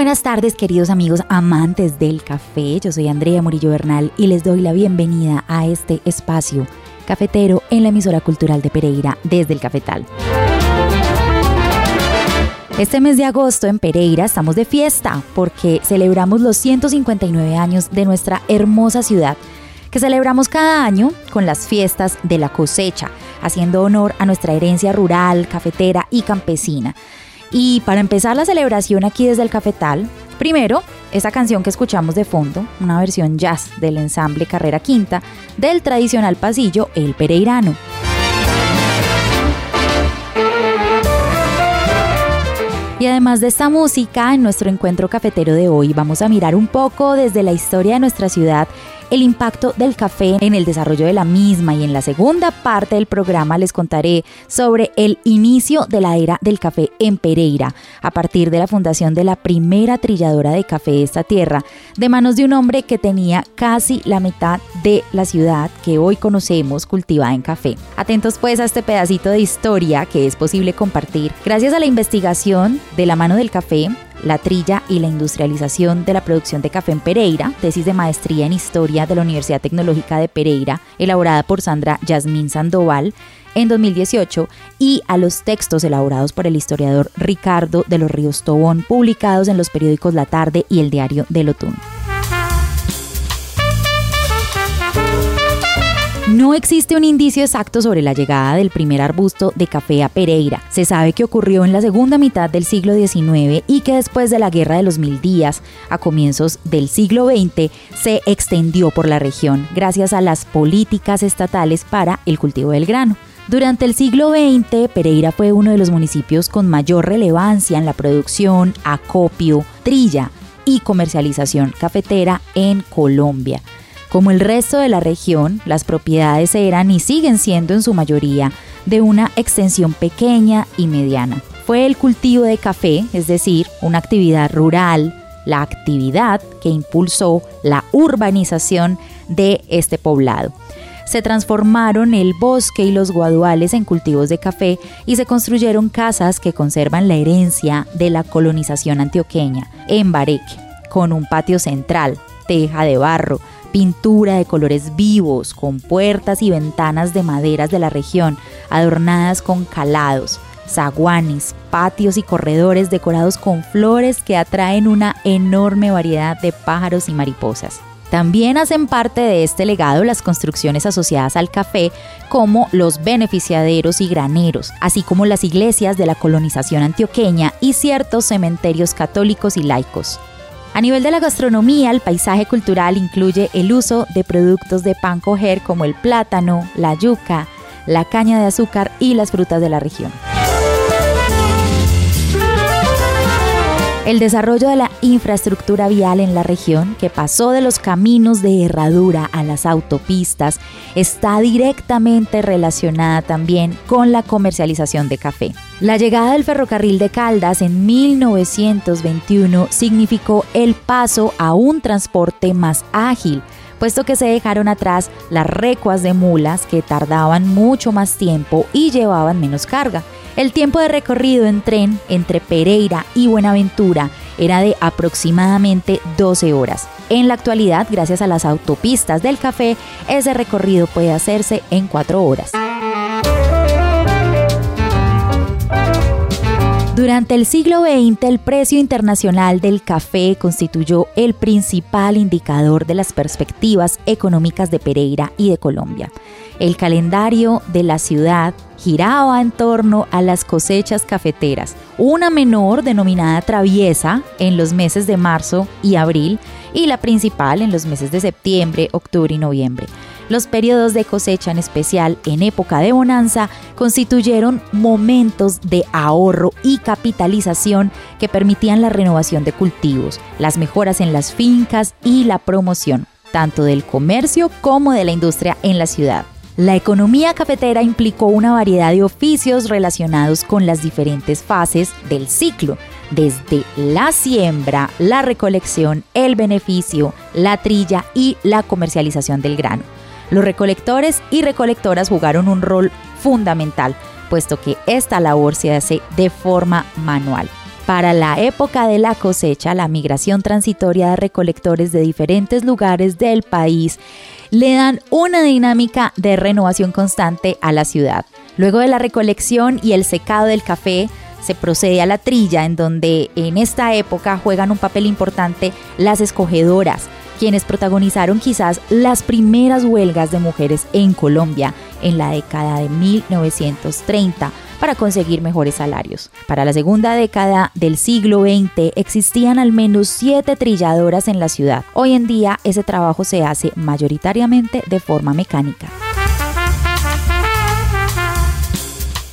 Buenas tardes queridos amigos amantes del café, yo soy Andrea Murillo Bernal y les doy la bienvenida a este espacio cafetero en la emisora cultural de Pereira desde el Cafetal. Este mes de agosto en Pereira estamos de fiesta porque celebramos los 159 años de nuestra hermosa ciudad que celebramos cada año con las fiestas de la cosecha, haciendo honor a nuestra herencia rural, cafetera y campesina. Y para empezar la celebración aquí desde el Cafetal, primero, esa canción que escuchamos de fondo, una versión jazz del ensamble Carrera Quinta del tradicional pasillo El Pereirano. Y además de esta música, en nuestro encuentro cafetero de hoy vamos a mirar un poco desde la historia de nuestra ciudad el impacto del café en el desarrollo de la misma y en la segunda parte del programa les contaré sobre el inicio de la era del café en Pereira, a partir de la fundación de la primera trilladora de café de esta tierra, de manos de un hombre que tenía casi la mitad de la ciudad que hoy conocemos cultivada en café. Atentos pues a este pedacito de historia que es posible compartir gracias a la investigación de la mano del café la trilla y la industrialización de la producción de café en Pereira, tesis de maestría en historia de la Universidad Tecnológica de Pereira, elaborada por Sandra Yasmín Sandoval en 2018, y a los textos elaborados por el historiador Ricardo de los Ríos Tobón, publicados en los periódicos La Tarde y el Diario del Otoño. No existe un indicio exacto sobre la llegada del primer arbusto de café a Pereira. Se sabe que ocurrió en la segunda mitad del siglo XIX y que después de la Guerra de los Mil Días, a comienzos del siglo XX, se extendió por la región gracias a las políticas estatales para el cultivo del grano. Durante el siglo XX, Pereira fue uno de los municipios con mayor relevancia en la producción, acopio, trilla y comercialización cafetera en Colombia. Como el resto de la región, las propiedades eran y siguen siendo en su mayoría de una extensión pequeña y mediana. Fue el cultivo de café, es decir, una actividad rural, la actividad que impulsó la urbanización de este poblado. Se transformaron el bosque y los guaduales en cultivos de café y se construyeron casas que conservan la herencia de la colonización antioqueña en Bareque, con un patio central, teja de barro, pintura de colores vivos, con puertas y ventanas de maderas de la región, adornadas con calados, zaguanes, patios y corredores decorados con flores que atraen una enorme variedad de pájaros y mariposas. También hacen parte de este legado las construcciones asociadas al café, como los beneficiaderos y graneros, así como las iglesias de la colonización antioqueña y ciertos cementerios católicos y laicos. A nivel de la gastronomía, el paisaje cultural incluye el uso de productos de pan coger como el plátano, la yuca, la caña de azúcar y las frutas de la región. El desarrollo de la infraestructura vial en la región, que pasó de los caminos de herradura a las autopistas, está directamente relacionada también con la comercialización de café. La llegada del ferrocarril de Caldas en 1921 significó el paso a un transporte más ágil, puesto que se dejaron atrás las recuas de mulas que tardaban mucho más tiempo y llevaban menos carga. El tiempo de recorrido en tren entre Pereira y Buenaventura era de aproximadamente 12 horas. En la actualidad, gracias a las autopistas del café, ese recorrido puede hacerse en 4 horas. Durante el siglo XX, el precio internacional del café constituyó el principal indicador de las perspectivas económicas de Pereira y de Colombia. El calendario de la ciudad giraba en torno a las cosechas cafeteras, una menor denominada traviesa en los meses de marzo y abril y la principal en los meses de septiembre, octubre y noviembre. Los periodos de cosecha en especial en época de bonanza constituyeron momentos de ahorro y capitalización que permitían la renovación de cultivos, las mejoras en las fincas y la promoción, tanto del comercio como de la industria en la ciudad. La economía cafetera implicó una variedad de oficios relacionados con las diferentes fases del ciclo, desde la siembra, la recolección, el beneficio, la trilla y la comercialización del grano. Los recolectores y recolectoras jugaron un rol fundamental, puesto que esta labor se hace de forma manual. Para la época de la cosecha, la migración transitoria de recolectores de diferentes lugares del país le dan una dinámica de renovación constante a la ciudad. Luego de la recolección y el secado del café, se procede a la trilla, en donde en esta época juegan un papel importante las escogedoras, quienes protagonizaron quizás las primeras huelgas de mujeres en Colombia en la década de 1930 para conseguir mejores salarios. Para la segunda década del siglo XX existían al menos siete trilladoras en la ciudad. Hoy en día ese trabajo se hace mayoritariamente de forma mecánica.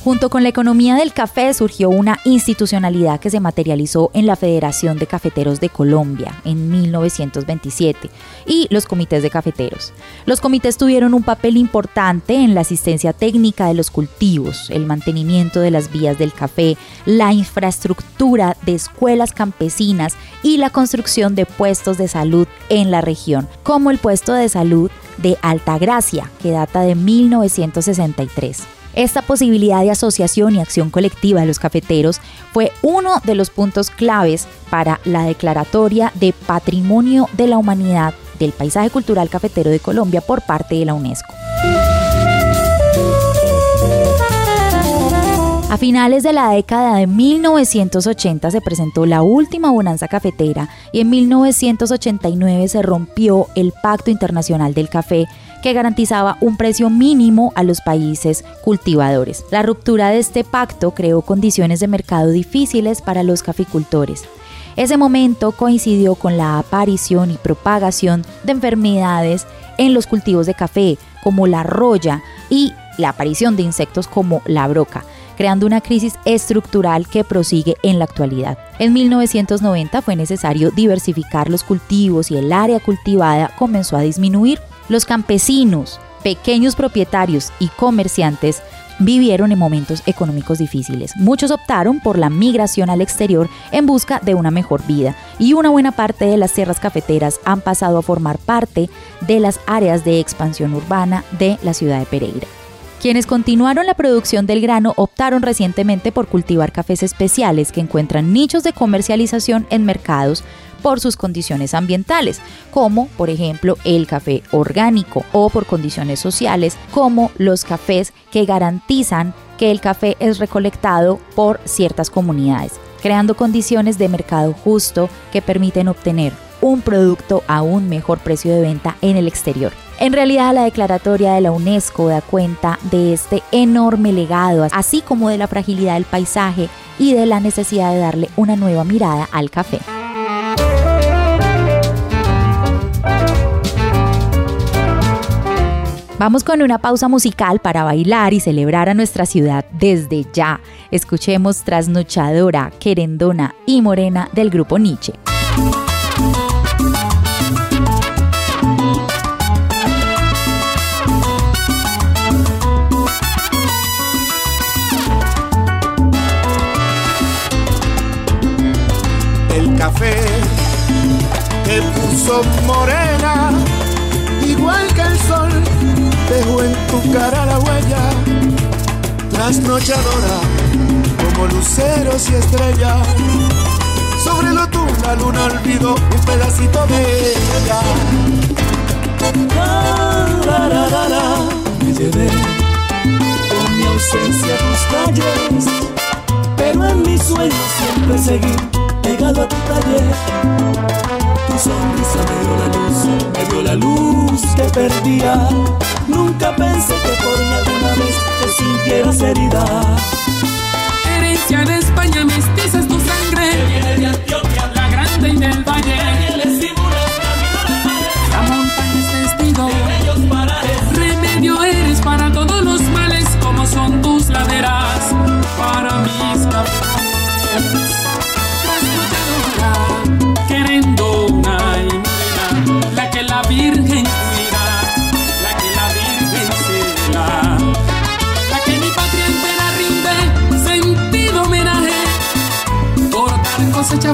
Junto con la economía del café surgió una institucionalidad que se materializó en la Federación de Cafeteros de Colombia en 1927 y los comités de cafeteros. Los comités tuvieron un papel importante en la asistencia técnica de los cultivos, el mantenimiento de las vías del café, la infraestructura de escuelas campesinas y la construcción de puestos de salud en la región, como el puesto de salud de Altagracia, que data de 1963. Esta posibilidad de asociación y acción colectiva de los cafeteros fue uno de los puntos claves para la declaratoria de Patrimonio de la Humanidad del Paisaje Cultural Cafetero de Colombia por parte de la UNESCO. A finales de la década de 1980 se presentó la última bonanza cafetera y en 1989 se rompió el Pacto Internacional del Café que garantizaba un precio mínimo a los países cultivadores. La ruptura de este pacto creó condiciones de mercado difíciles para los caficultores. Ese momento coincidió con la aparición y propagación de enfermedades en los cultivos de café, como la roya, y la aparición de insectos como la broca, creando una crisis estructural que prosigue en la actualidad. En 1990 fue necesario diversificar los cultivos y el área cultivada comenzó a disminuir. Los campesinos, pequeños propietarios y comerciantes vivieron en momentos económicos difíciles. Muchos optaron por la migración al exterior en busca de una mejor vida y una buena parte de las tierras cafeteras han pasado a formar parte de las áreas de expansión urbana de la ciudad de Pereira. Quienes continuaron la producción del grano optaron recientemente por cultivar cafés especiales que encuentran nichos de comercialización en mercados por sus condiciones ambientales, como por ejemplo el café orgánico o por condiciones sociales, como los cafés que garantizan que el café es recolectado por ciertas comunidades, creando condiciones de mercado justo que permiten obtener un producto a un mejor precio de venta en el exterior. En realidad la declaratoria de la UNESCO da cuenta de este enorme legado, así como de la fragilidad del paisaje y de la necesidad de darle una nueva mirada al café. Vamos con una pausa musical para bailar y celebrar a nuestra ciudad desde ya. Escuchemos Trasnochadora, Querendona y Morena del grupo Nietzsche. El café te puso morena, Cara la huella, trasnochadora, como luceros y estrellas. Sobre lo tú la luna olvidó un pedacito de ella. La, la, la, la, Me llevé en mi ausencia tus calles, pero en mi Mi sueño siempre seguir pegado a tu taller. Tu sonrisa me dio la luz, me dio la luz que perdía. Nunca pensé que por mí alguna vez te sintieras herida. Herencia de España, mestiza es tu sangre. Que viene de Antioquia, la grande y del valle.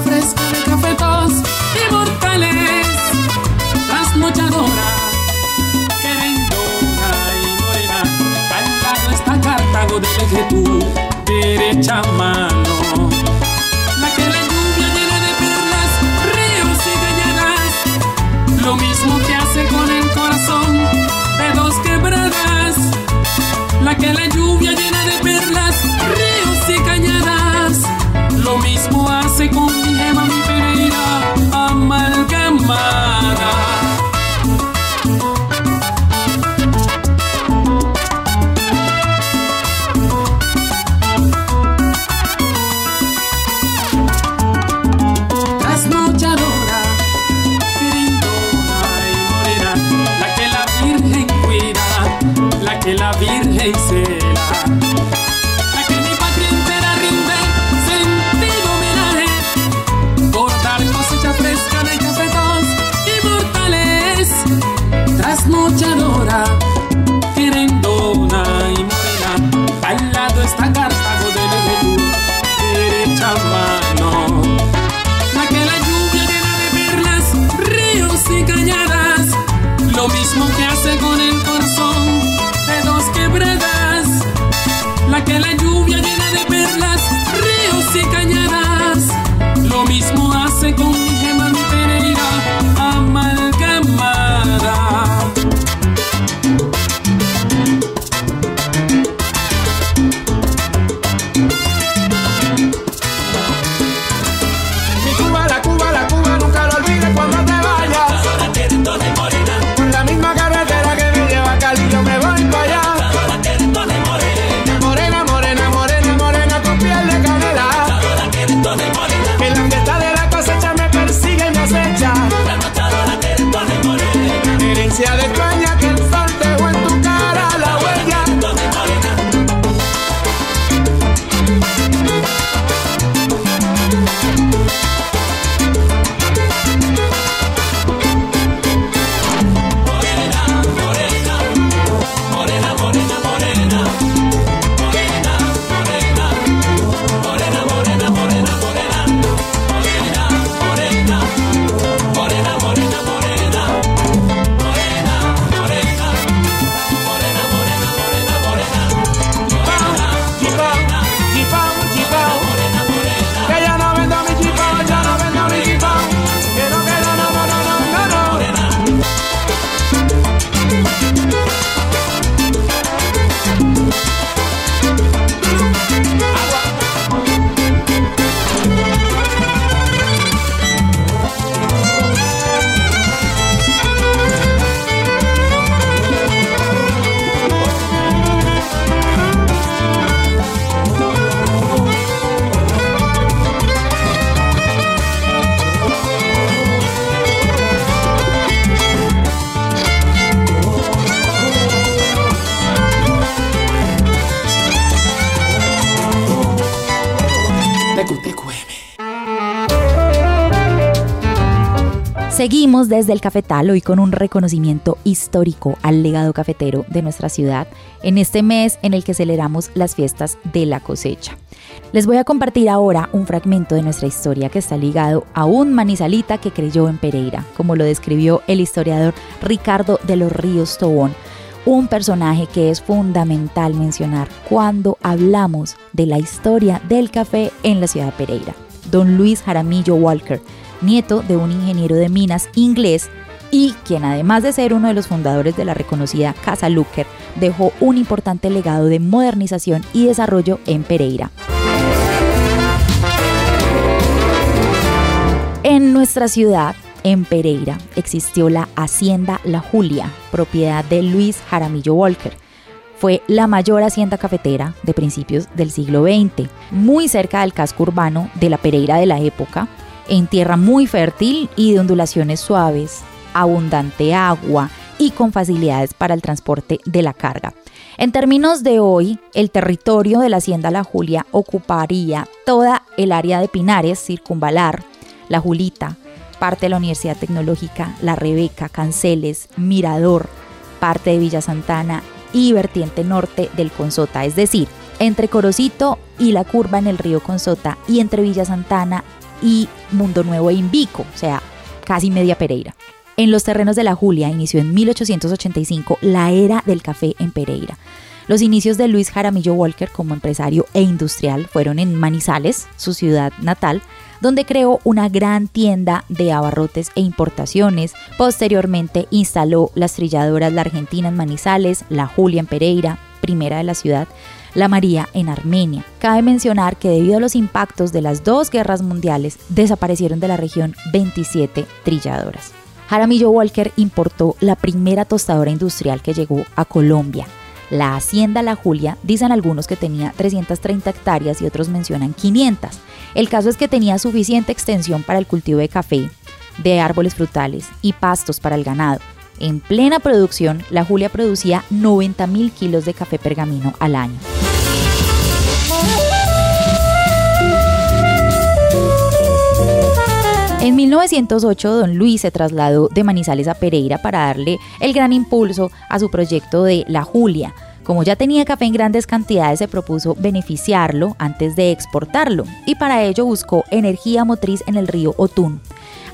Fresca de cafetos inmortales. Trasnochadora, querendona y morena, al lado está Cartago del eje tu derecha mano. La que la lluvia llena de perlas, ríos y cañadas, lo mismo que hace con el corazón de dos quebradas. La que la lluvia llena de perlas, ríos y cañadas, lo mismo hace con la que la Virgen cuida, Seguimos desde el cafetal hoy con un reconocimiento histórico al legado cafetero de nuestra ciudad en este mes en el que celebramos las fiestas de la cosecha. Les voy a compartir ahora un fragmento de nuestra historia que está ligado a un manizalita que creyó en Pereira, como lo describió el historiador Ricardo de los Ríos Tobón, un personaje que es fundamental mencionar cuando hablamos de la historia del café en la ciudad de Pereira. Don Luis Jaramillo Walker, nieto de un ingeniero de minas inglés y quien además de ser uno de los fundadores de la reconocida Casa Lucker, dejó un importante legado de modernización y desarrollo en Pereira. En nuestra ciudad, en Pereira, existió la Hacienda La Julia, propiedad de Luis Jaramillo Walker. Fue la mayor hacienda cafetera de principios del siglo XX, muy cerca del casco urbano de la Pereira de la época, en tierra muy fértil y de ondulaciones suaves, abundante agua y con facilidades para el transporte de la carga. En términos de hoy, el territorio de la Hacienda La Julia ocuparía toda el área de Pinares, Circunvalar, La Julita, parte de la Universidad Tecnológica, La Rebeca, Canceles, Mirador, parte de Villa Santana y vertiente norte del Consota, es decir, entre Corocito y la curva en el río Consota y entre Villa Santana y Mundo Nuevo e Invico, o sea, casi media Pereira. En los terrenos de la Julia inició en 1885 la era del café en Pereira. Los inicios de Luis Jaramillo Walker como empresario e industrial fueron en Manizales, su ciudad natal, donde creó una gran tienda de abarrotes e importaciones. Posteriormente instaló las trilladoras La Argentina en Manizales, La Julia en Pereira, primera de la ciudad, La María en Armenia. Cabe mencionar que debido a los impactos de las dos guerras mundiales, desaparecieron de la región 27 trilladoras. Jaramillo Walker importó la primera tostadora industrial que llegó a Colombia. La hacienda La Julia dicen algunos que tenía 330 hectáreas y otros mencionan 500. El caso es que tenía suficiente extensión para el cultivo de café, de árboles frutales y pastos para el ganado. En plena producción, La Julia producía 90 mil kilos de café pergamino al año. En 1908, don Luis se trasladó de Manizales a Pereira para darle el gran impulso a su proyecto de La Julia. Como ya tenía café en grandes cantidades, se propuso beneficiarlo antes de exportarlo y para ello buscó energía motriz en el río Otún.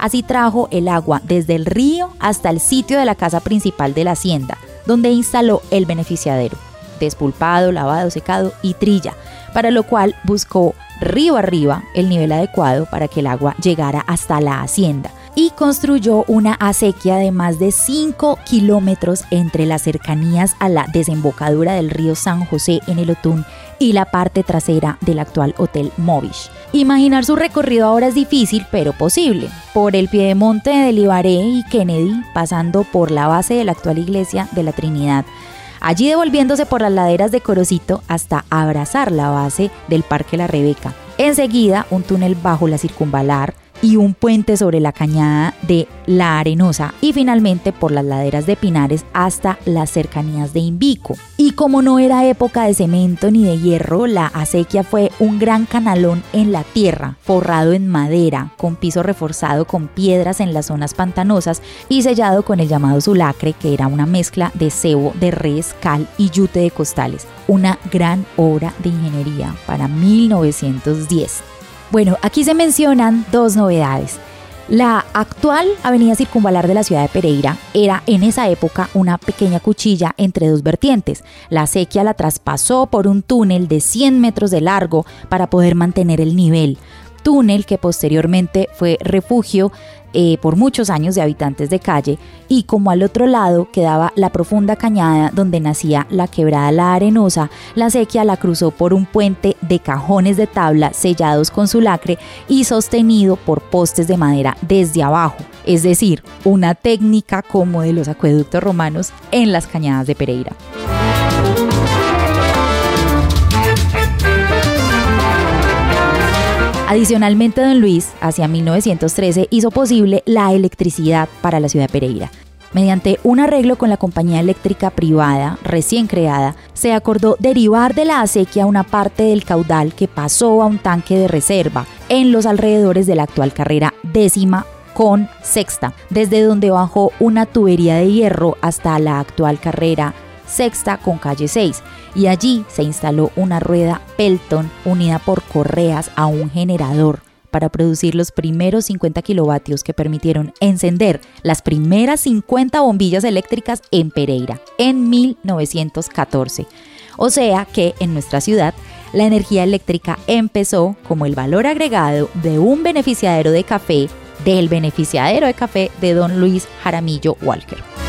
Así trajo el agua desde el río hasta el sitio de la casa principal de la hacienda, donde instaló el beneficiadero, despulpado, lavado, secado y trilla, para lo cual buscó río arriba el nivel adecuado para que el agua llegara hasta la hacienda y construyó una acequia de más de 5 kilómetros entre las cercanías a la desembocadura del río San José en el Otún y la parte trasera del actual Hotel Movish. Imaginar su recorrido ahora es difícil, pero posible. Por el piedemonte de Libaré y Kennedy, pasando por la base de la actual iglesia de la Trinidad, allí devolviéndose por las laderas de Corocito hasta abrazar la base del Parque La Rebeca. Enseguida, un túnel bajo la circunvalar y un puente sobre la cañada de La Arenosa y finalmente por las laderas de Pinares hasta las cercanías de Invico. Y como no era época de cemento ni de hierro, la acequia fue un gran canalón en la tierra, forrado en madera, con piso reforzado con piedras en las zonas pantanosas y sellado con el llamado zulacre, que era una mezcla de cebo de res, cal y yute de costales. Una gran obra de ingeniería para 1910. Bueno, aquí se mencionan dos novedades. La actual avenida circunvalar de la ciudad de Pereira era en esa época una pequeña cuchilla entre dos vertientes. La acequia la traspasó por un túnel de 100 metros de largo para poder mantener el nivel. Túnel que posteriormente fue refugio eh, por muchos años de habitantes de calle y como al otro lado quedaba la profunda cañada donde nacía la quebrada La Arenosa, la sequía la cruzó por un puente de cajones de tabla sellados con su lacre y sostenido por postes de madera desde abajo, es decir, una técnica como de los acueductos romanos en las cañadas de Pereira. Adicionalmente, don Luis, hacia 1913, hizo posible la electricidad para la ciudad de Pereira. Mediante un arreglo con la compañía eléctrica privada recién creada, se acordó derivar de la acequia una parte del caudal que pasó a un tanque de reserva en los alrededores de la actual carrera décima con sexta, desde donde bajó una tubería de hierro hasta la actual carrera sexta con calle 6 y allí se instaló una rueda Pelton unida por correas a un generador para producir los primeros 50 kilovatios que permitieron encender las primeras 50 bombillas eléctricas en Pereira en 1914. O sea que en nuestra ciudad la energía eléctrica empezó como el valor agregado de un beneficiadero de café del beneficiadero de café de don Luis Jaramillo Walker.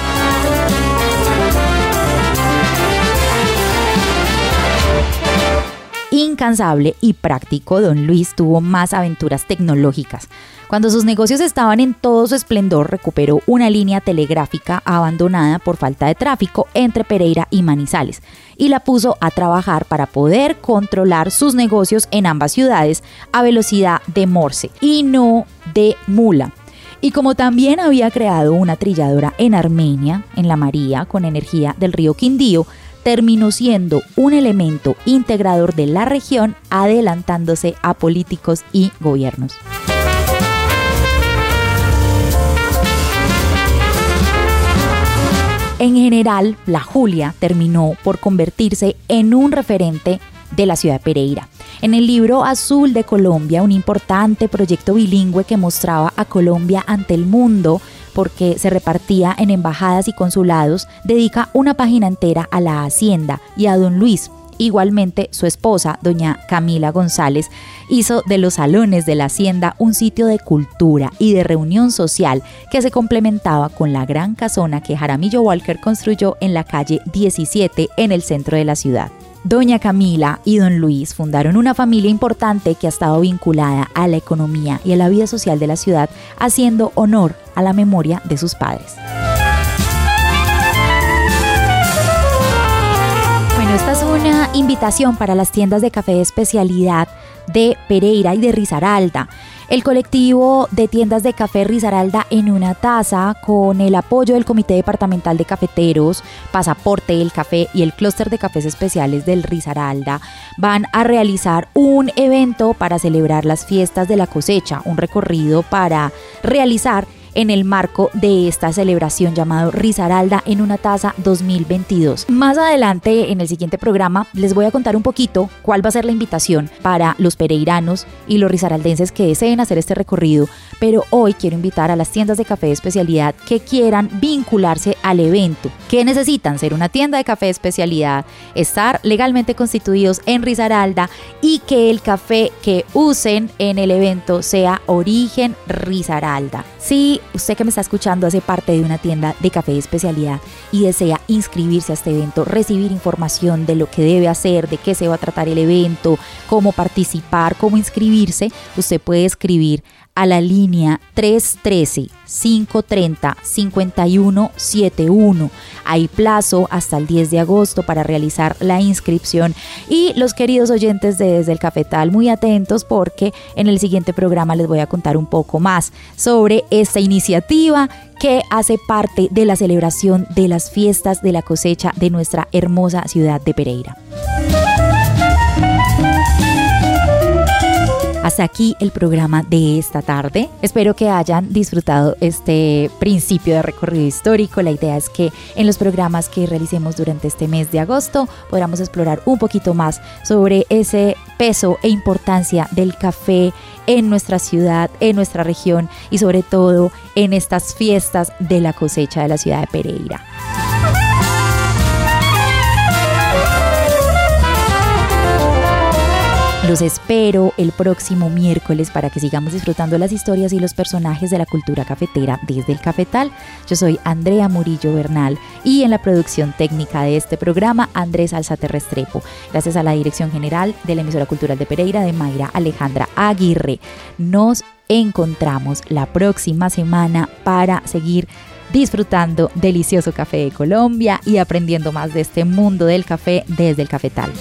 Incansable y práctico, don Luis tuvo más aventuras tecnológicas. Cuando sus negocios estaban en todo su esplendor, recuperó una línea telegráfica abandonada por falta de tráfico entre Pereira y Manizales y la puso a trabajar para poder controlar sus negocios en ambas ciudades a velocidad de Morse y no de mula. Y como también había creado una trilladora en Armenia, en la María, con energía del río Quindío, terminó siendo un elemento integrador de la región, adelantándose a políticos y gobiernos. En general, la Julia terminó por convertirse en un referente de la ciudad de Pereira. En el libro Azul de Colombia, un importante proyecto bilingüe que mostraba a Colombia ante el mundo porque se repartía en embajadas y consulados, dedica una página entera a la hacienda y a don Luis, Igualmente, su esposa, doña Camila González, hizo de los salones de la hacienda un sitio de cultura y de reunión social que se complementaba con la gran casona que Jaramillo Walker construyó en la calle 17 en el centro de la ciudad. Doña Camila y don Luis fundaron una familia importante que ha estado vinculada a la economía y a la vida social de la ciudad, haciendo honor a la memoria de sus padres. esta es una invitación para las tiendas de café de especialidad de Pereira y de Risaralda. El colectivo de tiendas de café Risaralda en una taza, con el apoyo del Comité Departamental de Cafeteros, Pasaporte el Café y el Clúster de Cafés Especiales del Risaralda, van a realizar un evento para celebrar las fiestas de la cosecha, un recorrido para realizar en el marco de esta celebración llamado Risaralda en una taza 2022. Más adelante en el siguiente programa les voy a contar un poquito cuál va a ser la invitación para los pereiranos y los risaraldenses que deseen hacer este recorrido, pero hoy quiero invitar a las tiendas de café de especialidad que quieran vincularse al evento, que necesitan ser una tienda de café especialidad, estar legalmente constituidos en Risaralda y que el café que usen en el evento sea origen Risaralda. Si usted que me está escuchando hace parte de una tienda de café de especialidad y desea inscribirse a este evento, recibir información de lo que debe hacer, de qué se va a tratar el evento, cómo participar, cómo inscribirse, usted puede escribir a la línea 313-530-5171. Hay plazo hasta el 10 de agosto para realizar la inscripción y los queridos oyentes de Desde el Cafetal muy atentos porque en el siguiente programa les voy a contar un poco más sobre esta iniciativa que hace parte de la celebración de las fiestas de la cosecha de nuestra hermosa ciudad de Pereira. Hasta aquí el programa de esta tarde. Espero que hayan disfrutado este principio de recorrido histórico. La idea es que en los programas que realicemos durante este mes de agosto podamos explorar un poquito más sobre ese peso e importancia del café en nuestra ciudad, en nuestra región y sobre todo en estas fiestas de la cosecha de la ciudad de Pereira. Los espero el próximo miércoles para que sigamos disfrutando las historias y los personajes de la cultura cafetera desde el cafetal. Yo soy Andrea Murillo Bernal y en la producción técnica de este programa Andrés Alzate Restrepo. Gracias a la dirección general de la emisora cultural de Pereira de Mayra Alejandra Aguirre. Nos encontramos la próxima semana para seguir disfrutando delicioso café de Colombia y aprendiendo más de este mundo del café desde el cafetal.